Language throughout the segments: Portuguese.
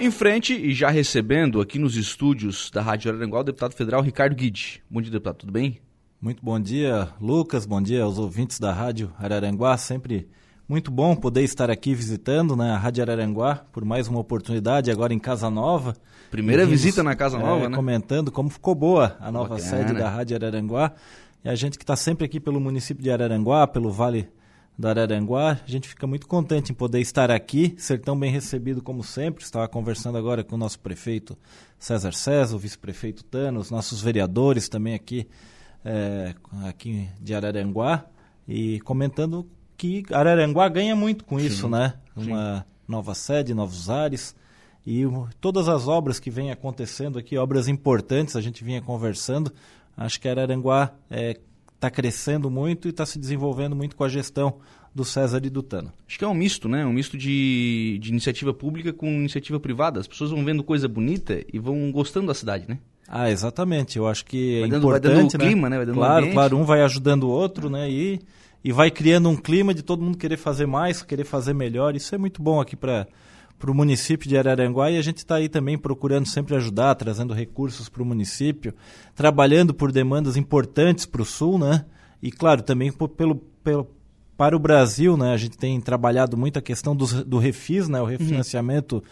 Em frente e já recebendo aqui nos estúdios da Rádio Araranguá o deputado federal Ricardo Guide. Bom dia, deputado, tudo bem? Muito bom dia, Lucas. Bom dia aos ouvintes da Rádio Araranguá. Sempre muito bom poder estar aqui visitando né, a Rádio Araranguá por mais uma oportunidade, agora em Casa Nova. Primeira vimos, visita na Casa Nova, é, né? Comentando como ficou boa a nova Bacana. sede da Rádio Araranguá. E a gente que está sempre aqui pelo município de Araranguá, pelo Vale da Araranguá. A gente fica muito contente em poder estar aqui, ser tão bem recebido como sempre. Estava conversando agora com o nosso prefeito César César, o vice-prefeito Tano, os nossos vereadores também aqui, é, aqui de Araranguá, e comentando que Araranguá ganha muito com isso, sim, né? Uma sim. nova sede, novos ares. E todas as obras que vêm acontecendo aqui, obras importantes, a gente vinha conversando, acho que Araranguá é, está crescendo muito e está se desenvolvendo muito com a gestão do César e do Tano. Acho que é um misto, né? Um misto de, de iniciativa pública com iniciativa privada. As pessoas vão vendo coisa bonita e vão gostando da cidade, né? Ah, exatamente. Eu acho que vai é dando, importante, vai dando o clima, né? né? Vai dando claro, claro. Um vai ajudando o outro, né? E, e vai criando um clima de todo mundo querer fazer mais, querer fazer melhor. Isso é muito bom aqui para para o município de Araranguá e a gente está aí também procurando sempre ajudar, trazendo recursos para o município, trabalhando por demandas importantes para o Sul, né? E claro, também pelo, pelo, para o Brasil, né? A gente tem trabalhado muito a questão do, do refis, né? O refinanciamento uhum.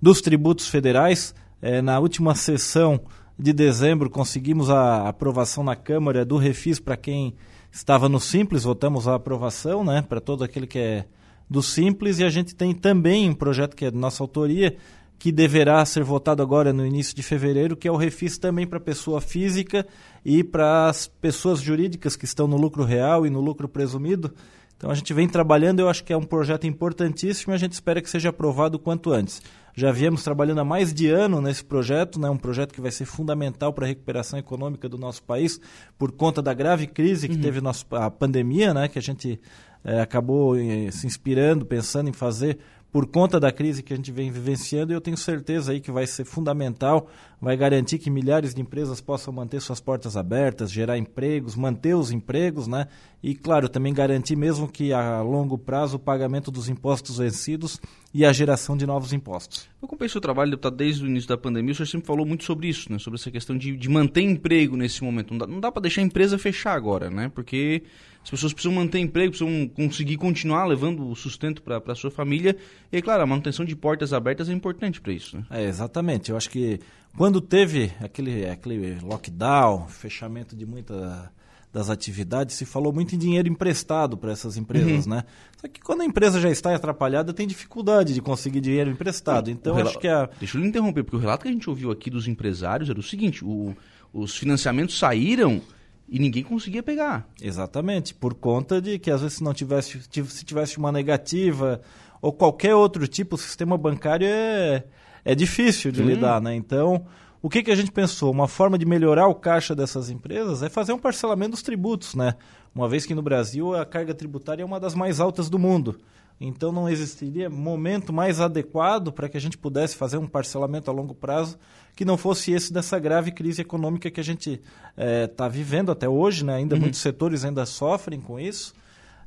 dos tributos federais. É, na última sessão de dezembro conseguimos a aprovação na Câmara do refis para quem estava no Simples, votamos a aprovação, né? Para todo aquele que é do Simples e a gente tem também um projeto que é de nossa autoria, que deverá ser votado agora no início de fevereiro, que é o refis também para pessoa física e para as pessoas jurídicas que estão no lucro real e no lucro presumido. Então a gente vem trabalhando, eu acho que é um projeto importantíssimo e a gente espera que seja aprovado o quanto antes. Já viemos trabalhando há mais de ano nesse projeto, né, um projeto que vai ser fundamental para a recuperação econômica do nosso país, por conta da grave crise que uhum. teve nosso, a pandemia, né, que a gente é, acabou eh, se inspirando, pensando em fazer por conta da crise que a gente vem vivenciando, e eu tenho certeza aí que vai ser fundamental, vai garantir que milhares de empresas possam manter suas portas abertas, gerar empregos, manter os empregos, né? E, claro, também garantir mesmo que a longo prazo o pagamento dos impostos vencidos e a geração de novos impostos. Eu acompanhei seu trabalho, deputado, desde o início da pandemia, o senhor sempre falou muito sobre isso, né? Sobre essa questão de, de manter emprego nesse momento. Não dá, não dá para deixar a empresa fechar agora, né? Porque as pessoas precisam manter emprego, precisam conseguir continuar levando o sustento para a sua família. E, claro, a manutenção de portas abertas é importante para isso. Né? É, exatamente. Eu acho que quando teve aquele, aquele lockdown, fechamento de muita das atividades, se falou muito em dinheiro emprestado para essas empresas, uhum. né? Só que quando a empresa já está atrapalhada, tem dificuldade de conseguir dinheiro emprestado. Então, acho que a... Deixa eu lhe interromper, porque o relato que a gente ouviu aqui dos empresários era o seguinte, o, os financiamentos saíram e ninguém conseguia pegar. Exatamente, por conta de que às vezes se não tivesse, se tivesse uma negativa ou qualquer outro tipo, o sistema bancário é, é difícil de hum. lidar, né? Então, o que, que a gente pensou? Uma forma de melhorar o caixa dessas empresas é fazer um parcelamento dos tributos, né? Uma vez que no Brasil a carga tributária é uma das mais altas do mundo. Então não existiria momento mais adequado para que a gente pudesse fazer um parcelamento a longo prazo que não fosse esse dessa grave crise econômica que a gente está eh, é, vivendo até hoje, né? ainda uhum. muitos setores ainda sofrem com isso.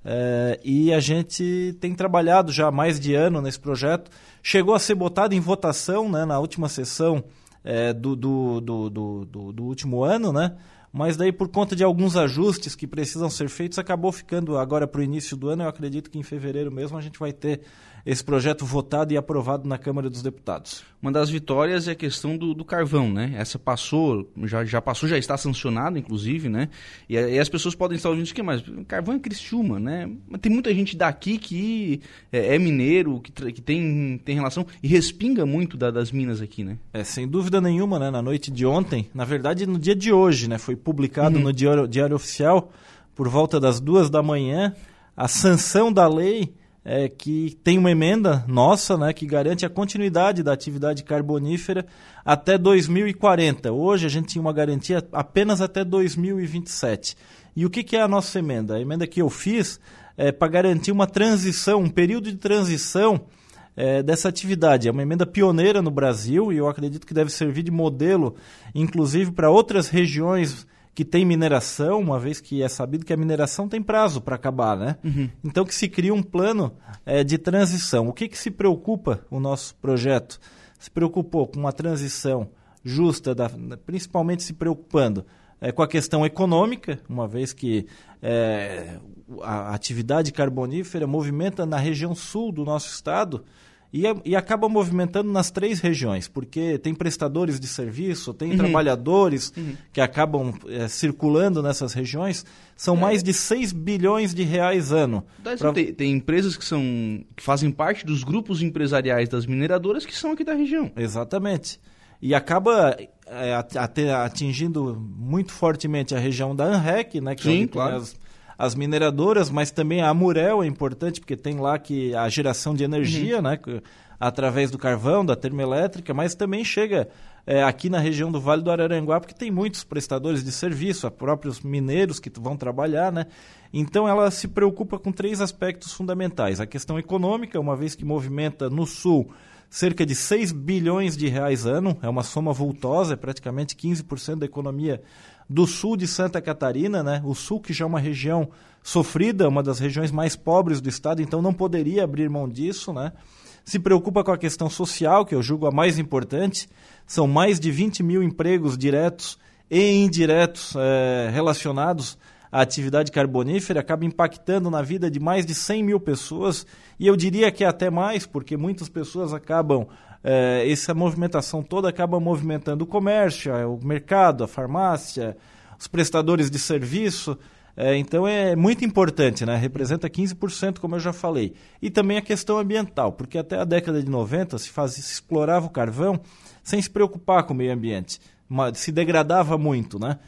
É, e a gente tem trabalhado já há mais de ano nesse projeto. Chegou a ser botado em votação né, na última sessão é, do, do, do, do, último ano, né? mas daí por conta de alguns ajustes que precisam ser feitos, acabou ficando agora para o início do ano. Eu acredito que em fevereiro mesmo a gente vai ter esse projeto votado e aprovado na Câmara dos Deputados. Uma das vitórias é a questão do, do carvão, né? Essa passou, já, já passou, já está sancionada, inclusive, né? E, e, as pessoas podem estar ouvindo isso aqui, mas carvão é Criciúma, né? Mas tem muita gente daqui que é, é mineiro, que, que tem, tem relação e respinga muito da, das minas aqui, né? É, sem dúvida nenhuma, né? Na noite de ontem, na verdade no dia de hoje, né? Foi publicado uhum. no Diário, Diário Oficial, por volta das duas da manhã, a sanção da lei é, que tem uma emenda nossa né, que garante a continuidade da atividade carbonífera até 2040. Hoje a gente tinha uma garantia apenas até 2027. E o que, que é a nossa emenda? A emenda que eu fiz é para garantir uma transição, um período de transição é, dessa atividade. É uma emenda pioneira no Brasil e eu acredito que deve servir de modelo, inclusive, para outras regiões que tem mineração, uma vez que é sabido que a mineração tem prazo para acabar, né? Uhum. Então que se cria um plano é, de transição. O que, que se preocupa o nosso projeto? Se preocupou com uma transição justa, da, principalmente se preocupando é, com a questão econômica, uma vez que é, a atividade carbonífera movimenta na região sul do nosso estado e, e, acaba movimentando nas três regiões, porque tem prestadores de serviço, tem uhum. trabalhadores uhum. que acabam é, circulando nessas regiões. São é. mais de 6 bilhões de reais ano. Pra... Tem, tem, empresas que, são, que fazem parte dos grupos empresariais das mineradoras que são aqui da região. Exatamente. E acaba é, atingindo muito fortemente a região da ANREC, né, que Sim, é claro. as as mineradoras, mas também a Murel é importante, porque tem lá que a geração de energia, uhum. né? Através do carvão, da termoelétrica, mas também chega é, aqui na região do Vale do Araranguá, porque tem muitos prestadores de serviço, próprios mineiros que vão trabalhar, né? Então ela se preocupa com três aspectos fundamentais. A questão econômica, uma vez que movimenta no sul cerca de 6 bilhões de reais ano, é uma soma vultosa, é praticamente 15% da economia do sul de Santa Catarina, né? O sul que já é uma região sofrida, uma das regiões mais pobres do estado, então não poderia abrir mão disso, né? Se preocupa com a questão social, que eu julgo a mais importante. São mais de 20 mil empregos diretos e indiretos é, relacionados à atividade carbonífera, acaba impactando na vida de mais de 100 mil pessoas, e eu diria que até mais, porque muitas pessoas acabam é, essa movimentação toda acaba movimentando o comércio, é, o mercado, a farmácia, os prestadores de serviço. É, então é muito importante, né? representa 15%, como eu já falei. E também a questão ambiental, porque até a década de 90 se, fazia, se explorava o carvão sem se preocupar com o meio ambiente, se degradava muito. Né?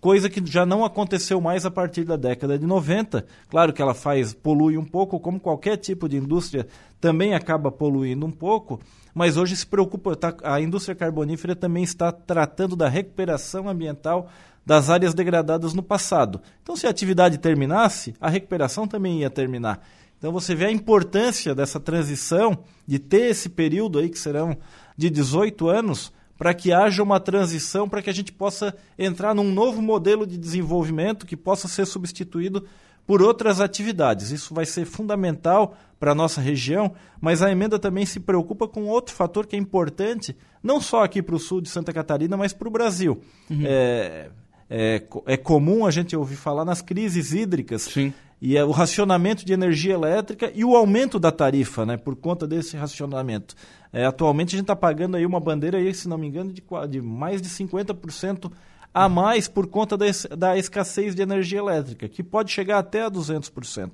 Coisa que já não aconteceu mais a partir da década de 90. Claro que ela faz polui um pouco, como qualquer tipo de indústria também acaba poluindo um pouco, mas hoje se preocupa, tá, a indústria carbonífera também está tratando da recuperação ambiental das áreas degradadas no passado. Então, se a atividade terminasse, a recuperação também ia terminar. Então, você vê a importância dessa transição, de ter esse período aí que serão de 18 anos, para que haja uma transição, para que a gente possa entrar num novo modelo de desenvolvimento que possa ser substituído por outras atividades. Isso vai ser fundamental para a nossa região, mas a emenda também se preocupa com outro fator que é importante, não só aqui para o sul de Santa Catarina, mas para o Brasil. Uhum. É, é, é, comum a gente ouvir falar nas crises hídricas. Sim. E é o racionamento de energia elétrica e o aumento da tarifa, né, por conta desse racionamento. É, atualmente a gente está pagando aí uma bandeira, aí, se não me engano, de, de mais de 50% a mais por conta da, da escassez de energia elétrica, que pode chegar até a 200%.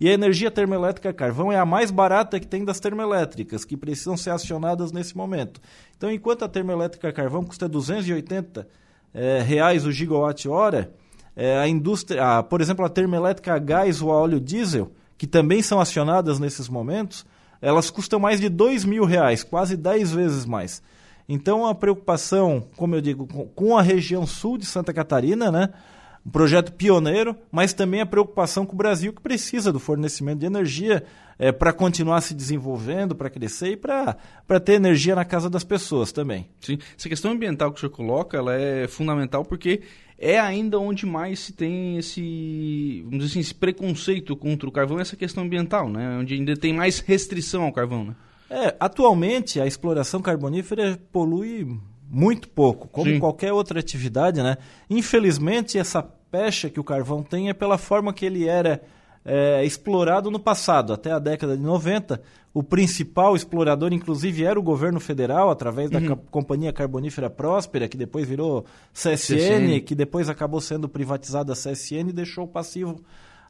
E a energia termoelétrica carvão é a mais barata que tem das termoelétricas, que precisam ser acionadas nesse momento. Então, enquanto a termoelétrica carvão custa 280 é, reais o gigawatt-hora, é, a indústria, a, por exemplo, a termoelétrica a gás ou a óleo diesel, que também são acionadas nesses momentos, elas custam mais de 2 mil reais, quase 10 vezes mais. Então, a preocupação, como eu digo, com a região sul de Santa Catarina, né? um projeto pioneiro, mas também a preocupação com o Brasil, que precisa do fornecimento de energia é, para continuar se desenvolvendo, para crescer e para ter energia na casa das pessoas também. Sim, essa questão ambiental que o senhor coloca, ela é fundamental porque é ainda onde mais se tem esse, vamos dizer assim, esse preconceito contra o carvão, essa questão ambiental, né? Onde ainda tem mais restrição ao carvão, né? É, atualmente a exploração carbonífera polui muito pouco, como Sim. qualquer outra atividade, né? Infelizmente essa pecha que o carvão tem é pela forma que ele era é, explorado no passado, até a década de 90. O principal explorador, inclusive, era o governo federal, através da uhum. Companhia Carbonífera Próspera, que depois virou CSN, CSN, que depois acabou sendo privatizada a CSN e deixou o passivo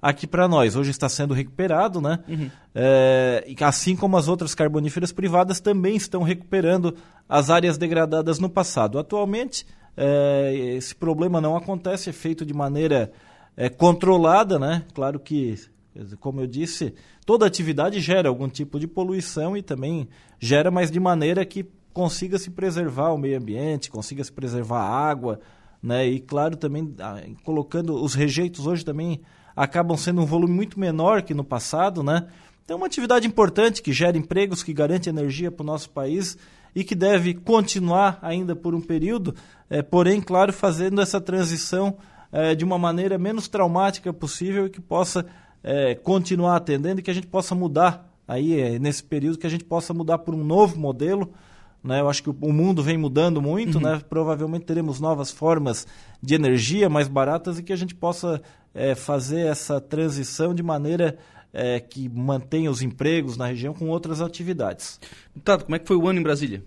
aqui para nós. Hoje está sendo recuperado, né? Uhum. É, assim como as outras carboníferas privadas também estão recuperando as áreas degradadas no passado. Atualmente, é, esse problema não acontece, é feito de maneira é, controlada, né? Claro que, como eu disse, toda atividade gera algum tipo de poluição e também gera, mas de maneira que consiga se preservar o meio ambiente, consiga se preservar a água, né? E claro também ah, colocando os rejeitos hoje também acabam sendo um volume muito menor que no passado, né? Então, é uma atividade importante que gera empregos, que garante energia para o nosso país e que deve continuar ainda por um período, é, porém, claro, fazendo essa transição é, de uma maneira menos traumática possível e que possa é, continuar atendendo e que a gente possa mudar aí é, nesse período que a gente possa mudar por um novo modelo. Né? Eu acho que o mundo vem mudando muito, uhum. né? provavelmente teremos novas formas de energia mais baratas e que a gente possa é, fazer essa transição de maneira é, que mantenha os empregos na região com outras atividades. Tato, como é que foi o ano em Brasília?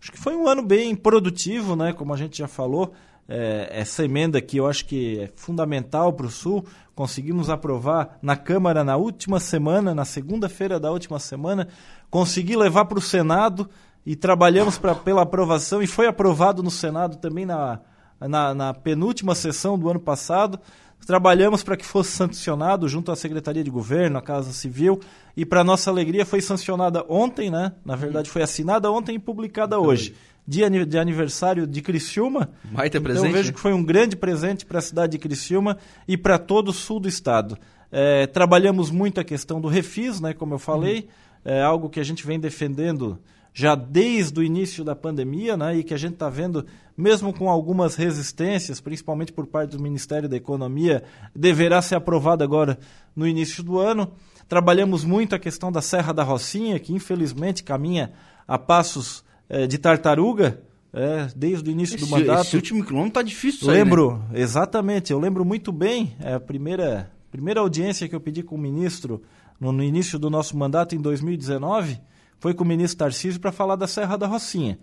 Acho que foi um ano bem produtivo, né? como a gente já falou. É, essa emenda que eu acho que é fundamental para o Sul, conseguimos aprovar na Câmara na última semana, na segunda-feira da última semana, consegui levar para o Senado e trabalhamos pra, pela aprovação e foi aprovado no Senado também na, na, na penúltima sessão do ano passado. Trabalhamos para que fosse sancionado junto à Secretaria de Governo, à Casa Civil, e para nossa alegria foi sancionada ontem, né? Na verdade foi assinada ontem e publicada hoje dia de aniversário de Criciúma. Vai ter então, presente. Eu vejo que foi um grande presente para a cidade de Criciúma e para todo o sul do estado. É, trabalhamos muito a questão do refis, né, como eu falei, uhum. é algo que a gente vem defendendo já desde o início da pandemia, né, e que a gente está vendo, mesmo com algumas resistências, principalmente por parte do Ministério da Economia, deverá ser aprovado agora no início do ano. Trabalhamos muito a questão da Serra da Rocinha, que infelizmente caminha a passos é, de tartaruga, é, desde o início esse, do mandato. Esse último quilômetro tá difícil Lembro, aí, né? exatamente, eu lembro muito bem é, a primeira, primeira audiência que eu pedi com o ministro no, no início do nosso mandato em 2019 foi com o ministro Tarcísio para falar da Serra da Rocinha.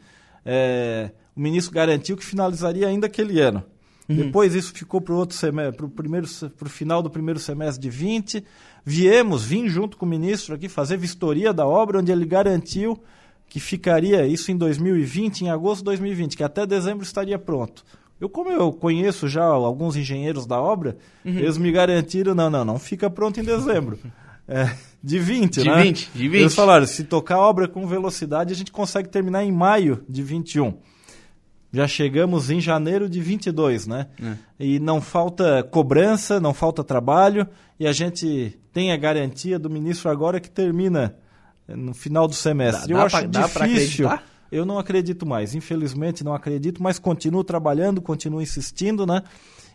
É, o ministro garantiu que finalizaria ainda aquele ano. Uhum. Depois isso ficou para o semestre, para o final do primeiro semestre de 20. Viemos, vim junto com o ministro aqui fazer vistoria da obra, onde ele garantiu que ficaria isso em 2020, em agosto de 2020, que até dezembro estaria pronto. Eu, como eu conheço já alguns engenheiros da obra, uhum. eles me garantiram, não, não, não fica pronto em dezembro. É, de 20, de né? 20, de 20. Eles falaram, se tocar a obra com velocidade, a gente consegue terminar em maio de 21. Já chegamos em janeiro de 22, né? É. E não falta cobrança, não falta trabalho, e a gente tem a garantia do ministro agora que termina no final do semestre. Dá, eu dá acho pra, difícil. Eu não acredito mais, infelizmente não acredito, mas continuo trabalhando, continuo insistindo, né?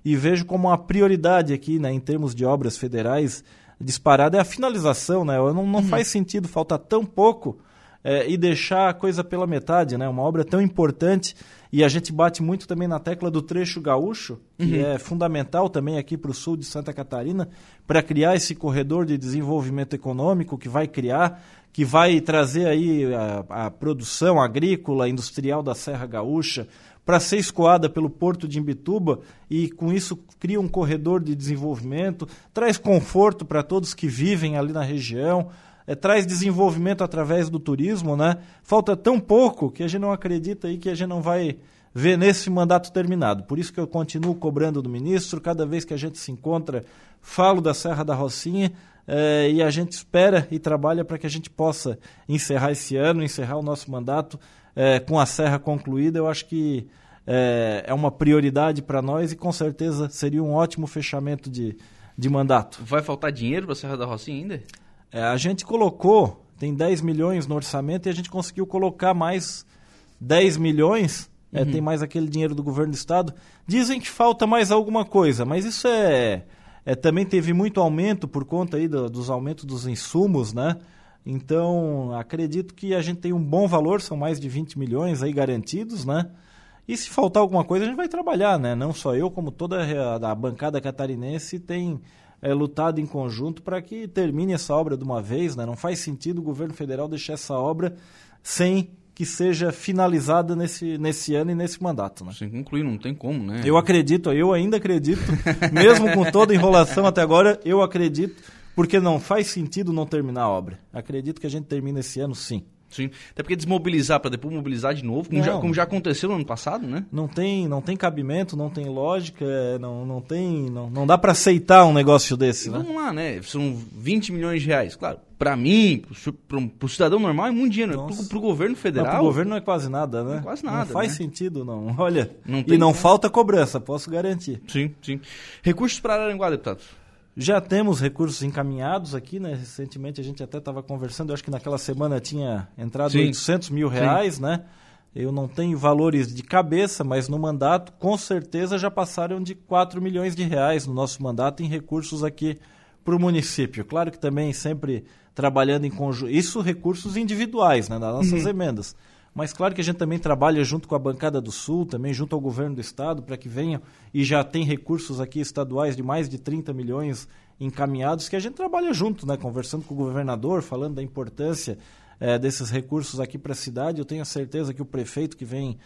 E vejo como uma prioridade aqui, né, em termos de obras federais, disparada é a finalização, né? Não, não uhum. faz sentido faltar tão pouco é, e deixar a coisa pela metade, né? Uma obra tão importante e a gente bate muito também na tecla do trecho gaúcho, que uhum. é fundamental também aqui para o sul de Santa Catarina, para criar esse corredor de desenvolvimento econômico que vai criar, que vai trazer aí a, a produção agrícola, industrial da Serra Gaúcha, para ser escoada pelo porto de Imbituba e com isso cria um corredor de desenvolvimento, traz conforto para todos que vivem ali na região, é, traz desenvolvimento através do turismo, né? Falta tão pouco que a gente não acredita aí que a gente não vai ver nesse mandato terminado. Por isso que eu continuo cobrando do ministro, cada vez que a gente se encontra, falo da Serra da Rocinha, é, e a gente espera e trabalha para que a gente possa encerrar esse ano, encerrar o nosso mandato é, com a serra concluída. Eu acho que é, é uma prioridade para nós e com certeza seria um ótimo fechamento de, de mandato. Vai faltar dinheiro para a Serra da Rocinha ainda? É, a gente colocou, tem 10 milhões no orçamento e a gente conseguiu colocar mais 10 milhões. É, uhum. tem mais aquele dinheiro do governo do estado. Dizem que falta mais alguma coisa, mas isso é, é também teve muito aumento por conta aí do, dos aumentos dos insumos, né? Então, acredito que a gente tem um bom valor, são mais de 20 milhões aí garantidos, né? E se faltar alguma coisa, a gente vai trabalhar, né? Não só eu, como toda a, a bancada catarinense tem é, lutado em conjunto para que termine essa obra de uma vez. Né? Não faz sentido o governo federal deixar essa obra sem que seja finalizada nesse, nesse ano e nesse mandato. Né? Sem concluir, não tem como, né? Eu acredito, eu ainda acredito, mesmo com toda a enrolação até agora, eu acredito, porque não faz sentido não terminar a obra. Acredito que a gente termine esse ano sim. Sim. Até porque desmobilizar para depois mobilizar de novo, como já, como, já, aconteceu no ano passado, né? Não tem, não tem cabimento, não tem lógica, é, não, não tem. Não, não dá para aceitar um negócio desse, né? Vamos lá, né? São 20 milhões de reais. Claro, para mim, para o cidadão normal é muito dinheiro. Para o governo federal. Para o governo não é quase nada, né? Não é quase nada. Não faz né? sentido, não. Olha. Não e não falta cobrança, posso garantir. Sim, sim. Recursos para Aranguá, deputado. Já temos recursos encaminhados aqui, né? Recentemente a gente até estava conversando, eu acho que naquela semana tinha entrado Sim. 800 mil reais, Sim. né? Eu não tenho valores de cabeça, mas no mandato, com certeza, já passaram de 4 milhões de reais no nosso mandato em recursos aqui para o município. Claro que também sempre trabalhando em conjunto. Isso recursos individuais, né, das nossas uhum. emendas. Mas claro que a gente também trabalha junto com a bancada do Sul, também junto ao governo do estado, para que venham e já tem recursos aqui estaduais de mais de 30 milhões encaminhados, que a gente trabalha junto, né, conversando com o governador, falando da importância é, desses recursos aqui para a cidade. Eu tenho a certeza que o prefeito que vem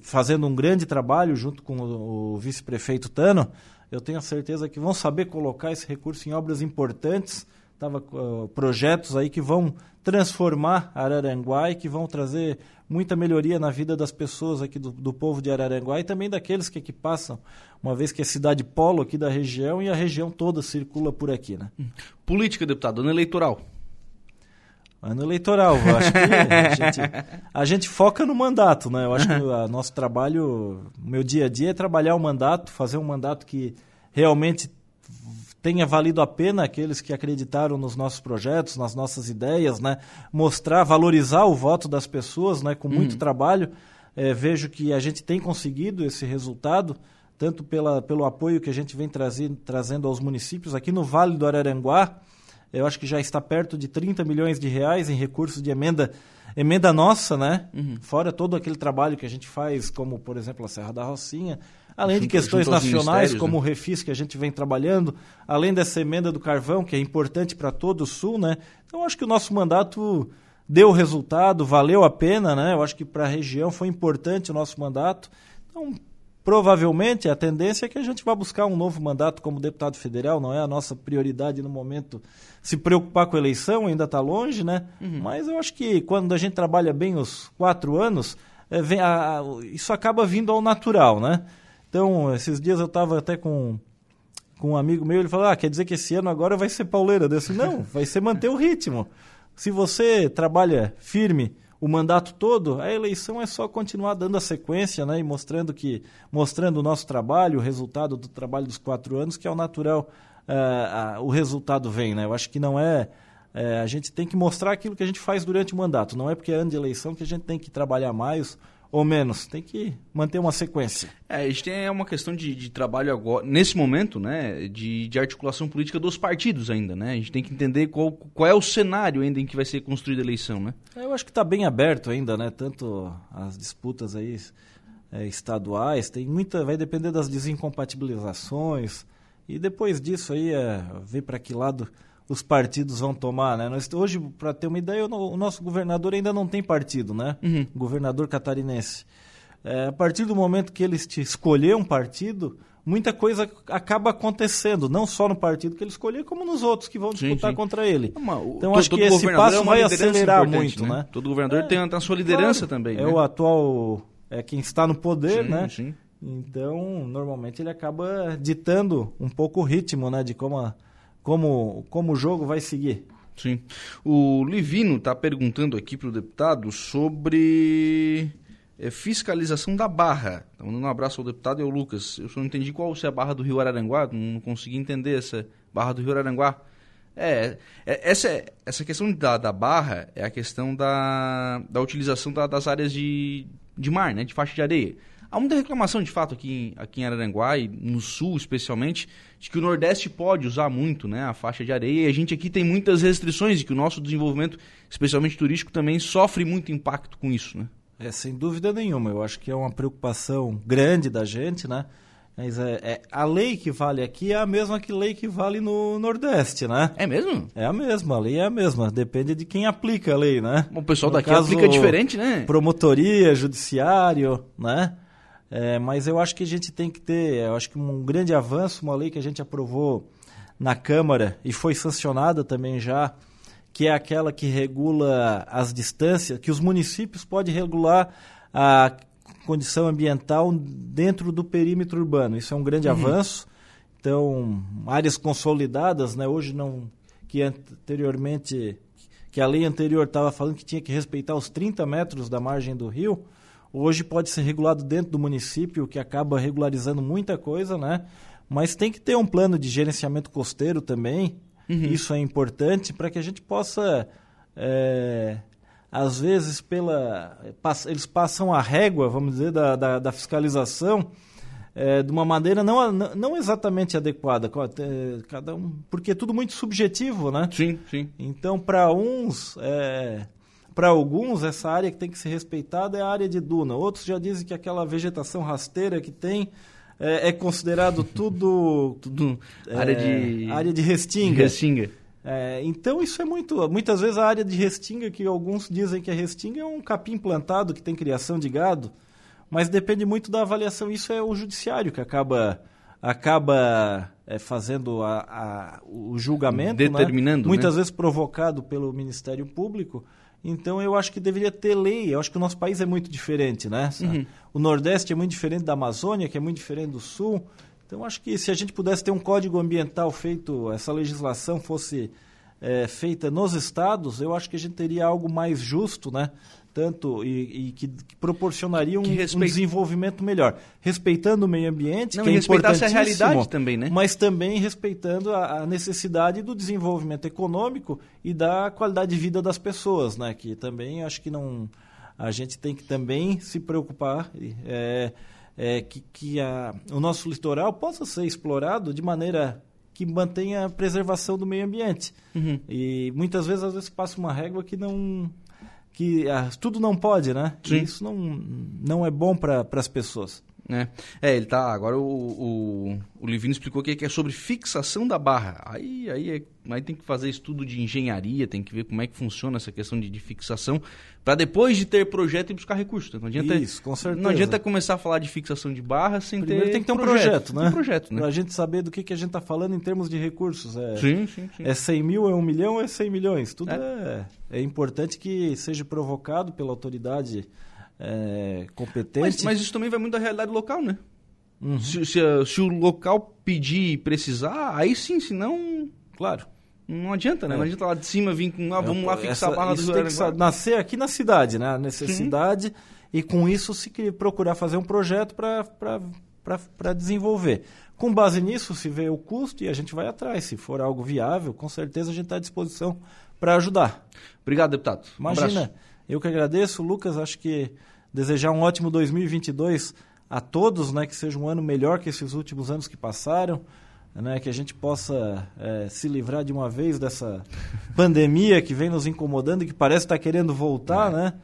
fazendo um grande trabalho junto com o, o vice-prefeito Tano, eu tenho a certeza que vão saber colocar esse recurso em obras importantes tava, uh, projetos aí que vão transformar Araranguá e que vão trazer muita melhoria na vida das pessoas aqui do, do, povo de Araranguá e também daqueles que aqui passam, uma vez que é cidade polo aqui da região e a região toda circula por aqui, né? Política, deputado, ano eleitoral. Ano eleitoral, eu acho que a gente, a gente foca no mandato, né? Eu acho que o nosso trabalho, o meu dia a dia é trabalhar o mandato, fazer um mandato que realmente tenha valido a pena aqueles que acreditaram nos nossos projetos, nas nossas ideias, né? Mostrar, valorizar o voto das pessoas, né? Com muito uhum. trabalho. É, vejo que a gente tem conseguido esse resultado, tanto pela, pelo apoio que a gente vem trazendo, trazendo aos municípios. Aqui no Vale do Araranguá, eu acho que já está perto de 30 milhões de reais em recursos de emenda emenda nossa, né? Uhum. Fora todo aquele trabalho que a gente faz, como, por exemplo, a Serra da Rocinha, Além junto, de questões nacionais, como né? o Refis, que a gente vem trabalhando, além dessa emenda do carvão, que é importante para todo o Sul, né? Então, acho que o nosso mandato deu resultado, valeu a pena, né? Eu acho que para a região foi importante o nosso mandato. Então, provavelmente, a tendência é que a gente vá buscar um novo mandato como deputado federal, não é a nossa prioridade no momento se preocupar com a eleição, ainda está longe, né? Uhum. Mas eu acho que quando a gente trabalha bem os quatro anos, é, vem a, a, isso acaba vindo ao natural, né? Então, esses dias eu estava até com, com um amigo meu, ele falou, ah, quer dizer que esse ano agora vai ser pauleira. Eu disse, não, vai ser manter o ritmo. Se você trabalha firme o mandato todo, a eleição é só continuar dando a sequência, né, e mostrando que mostrando o nosso trabalho, o resultado do trabalho dos quatro anos, que é o natural, uh, o resultado vem, né? Eu acho que não é uh, a gente tem que mostrar aquilo que a gente faz durante o mandato. Não é porque é ano de eleição que a gente tem que trabalhar mais ou menos. Tem que manter uma sequência. É, a gente tem uma questão de, de trabalho agora, nesse momento, né, de, de, articulação política dos partidos ainda, né? A gente tem que entender qual, qual é o cenário ainda em que vai ser construída a eleição, né? Eu acho que está bem aberto ainda, né? Tanto as disputas aí é, estaduais, tem muita, vai depender das desincompatibilizações e depois disso aí é, ver para que lado os partidos vão tomar, né? Nós, hoje, para ter uma ideia, o, nosso governador ainda não tem partido, né? Uhum. Governador catarinense. É, a partir do momento que ele escolher um partido, muita coisa acaba acontecendo, não só no partido que ele escolher, como nos outros que vão disputar sim, sim. contra ele. Uma, então todo, acho que esse passo é vai acelerar muito, né? né? Todo governador é, tem a sua liderança claro, também. É né? o atual é quem está no poder, sim, né? Sim. Então, normalmente ele acaba ditando um pouco o ritmo, né, de como a, como, como o jogo vai seguir. Sim. O Livino está perguntando aqui para o deputado sobre é, fiscalização da barra. Mandando um abraço ao deputado e ao Lucas. Eu só não entendi qual é a barra do Rio Araranguá, não consegui entender essa barra do Rio Araranguá. É, é essa, essa questão da, da barra é a questão da, da utilização da, das áreas de, de mar, né, de faixa de areia. Há muita reclamação, de fato, aqui, aqui em Araranguá e no sul, especialmente, de que o Nordeste pode usar muito né, a faixa de areia e a gente aqui tem muitas restrições e que o nosso desenvolvimento, especialmente turístico, também sofre muito impacto com isso. Né? É, sem dúvida nenhuma. Eu acho que é uma preocupação grande da gente, né? Mas é, é, a lei que vale aqui é a mesma que lei que vale no Nordeste, né? É mesmo? É a mesma, a lei é a mesma. Depende de quem aplica a lei, né? O pessoal no daqui caso, aplica diferente, né? Promotoria, judiciário, né? É, mas eu acho que a gente tem que ter, eu acho que um grande avanço, uma lei que a gente aprovou na Câmara e foi sancionada também já, que é aquela que regula as distâncias, que os municípios podem regular a condição ambiental dentro do perímetro urbano. Isso é um grande uhum. avanço. Então, áreas consolidadas, né, hoje não que anteriormente que a lei anterior estava falando que tinha que respeitar os 30 metros da margem do rio, Hoje pode ser regulado dentro do município, que acaba regularizando muita coisa, né? Mas tem que ter um plano de gerenciamento costeiro também. Uhum. Isso é importante para que a gente possa é, às vezes pela eles passam a régua, vamos dizer, da, da, da fiscalização é, de uma maneira não, não exatamente adequada, cada um, porque é tudo muito subjetivo, né? Sim, sim. Então, para uns, é, para alguns, essa área que tem que ser respeitada é a área de duna. Outros já dizem que aquela vegetação rasteira que tem é, é considerado tudo, tudo área de área de restinga. De restinga. É, então isso é muito. Muitas vezes a área de restinga, que alguns dizem que é restinga, é um capim plantado que tem criação de gado, mas depende muito da avaliação. Isso é o judiciário que acaba acaba é, fazendo a, a, o julgamento, né? determinando, né? muitas né? vezes provocado pelo Ministério Público. Então eu acho que deveria ter lei. Eu acho que o nosso país é muito diferente, né? Uhum. O Nordeste é muito diferente da Amazônia, que é muito diferente do Sul. Então, acho que se a gente pudesse ter um código ambiental feito, essa legislação fosse é, feita nos estados, eu acho que a gente teria algo mais justo, né? Tanto e, e que, que, proporcionaria um, que respeite... um, desenvolvimento melhor, respeitando o meio ambiente, Não, que é respeitasse a realidade também, né? Mas também respeitando a, a, necessidade do desenvolvimento econômico e da qualidade de vida das pessoas, né? Que também acho que não a gente tem que também se preocupar. É, é, que, que a, o nosso litoral possa ser explorado de maneira que mantenha a preservação do meio ambiente. Uhum. E muitas vezes, às vezes, passa uma régua que não que ah, tudo não pode, né? Sim. E isso não, não é bom para as pessoas. É. é, ele tá. Agora o, o, o Livino explicou que é sobre fixação da barra. Aí, aí, é, aí tem que fazer estudo de engenharia, tem que ver como é que funciona essa questão de, de fixação, para depois de ter projeto e buscar recursos. Não adianta, Isso, com certeza. Não adianta começar a falar de fixação de barra sem Primeiro ter. tem que ter um projeto, projeto né? Um projeto, né? Pra gente saber do que, que a gente está falando em termos de recursos. É, sim, sim, sim. É 100 mil, é 1 milhão, é 100 milhões. Tudo é, é, é importante que seja provocado pela autoridade é, competente. Mas, mas, isso também vai muito da realidade local, né? Uhum. Se, se, se, o local pedir e precisar, aí sim, senão, claro. Não adianta, né? É. Não adianta lá de cima vir com, ah, vamos lá fixar essa, a barra do tem que nascer aqui na cidade, né? A necessidade sim. e com isso se procurar fazer um projeto para desenvolver. Com base nisso, se vê o custo e a gente vai atrás. Se for algo viável, com certeza a gente está à disposição para ajudar. Obrigado, deputado. Imagina, um eu que agradeço, Lucas. Acho que desejar um ótimo 2022 a todos, né, que seja um ano melhor que esses últimos anos que passaram, né, que a gente possa é, se livrar de uma vez dessa pandemia que vem nos incomodando e que parece estar querendo voltar, é. né?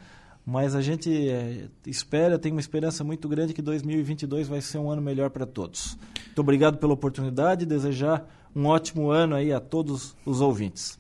Mas a gente é, espera, tem uma esperança muito grande que 2022 vai ser um ano melhor para todos. Muito obrigado pela oportunidade, desejar um ótimo ano aí a todos os ouvintes.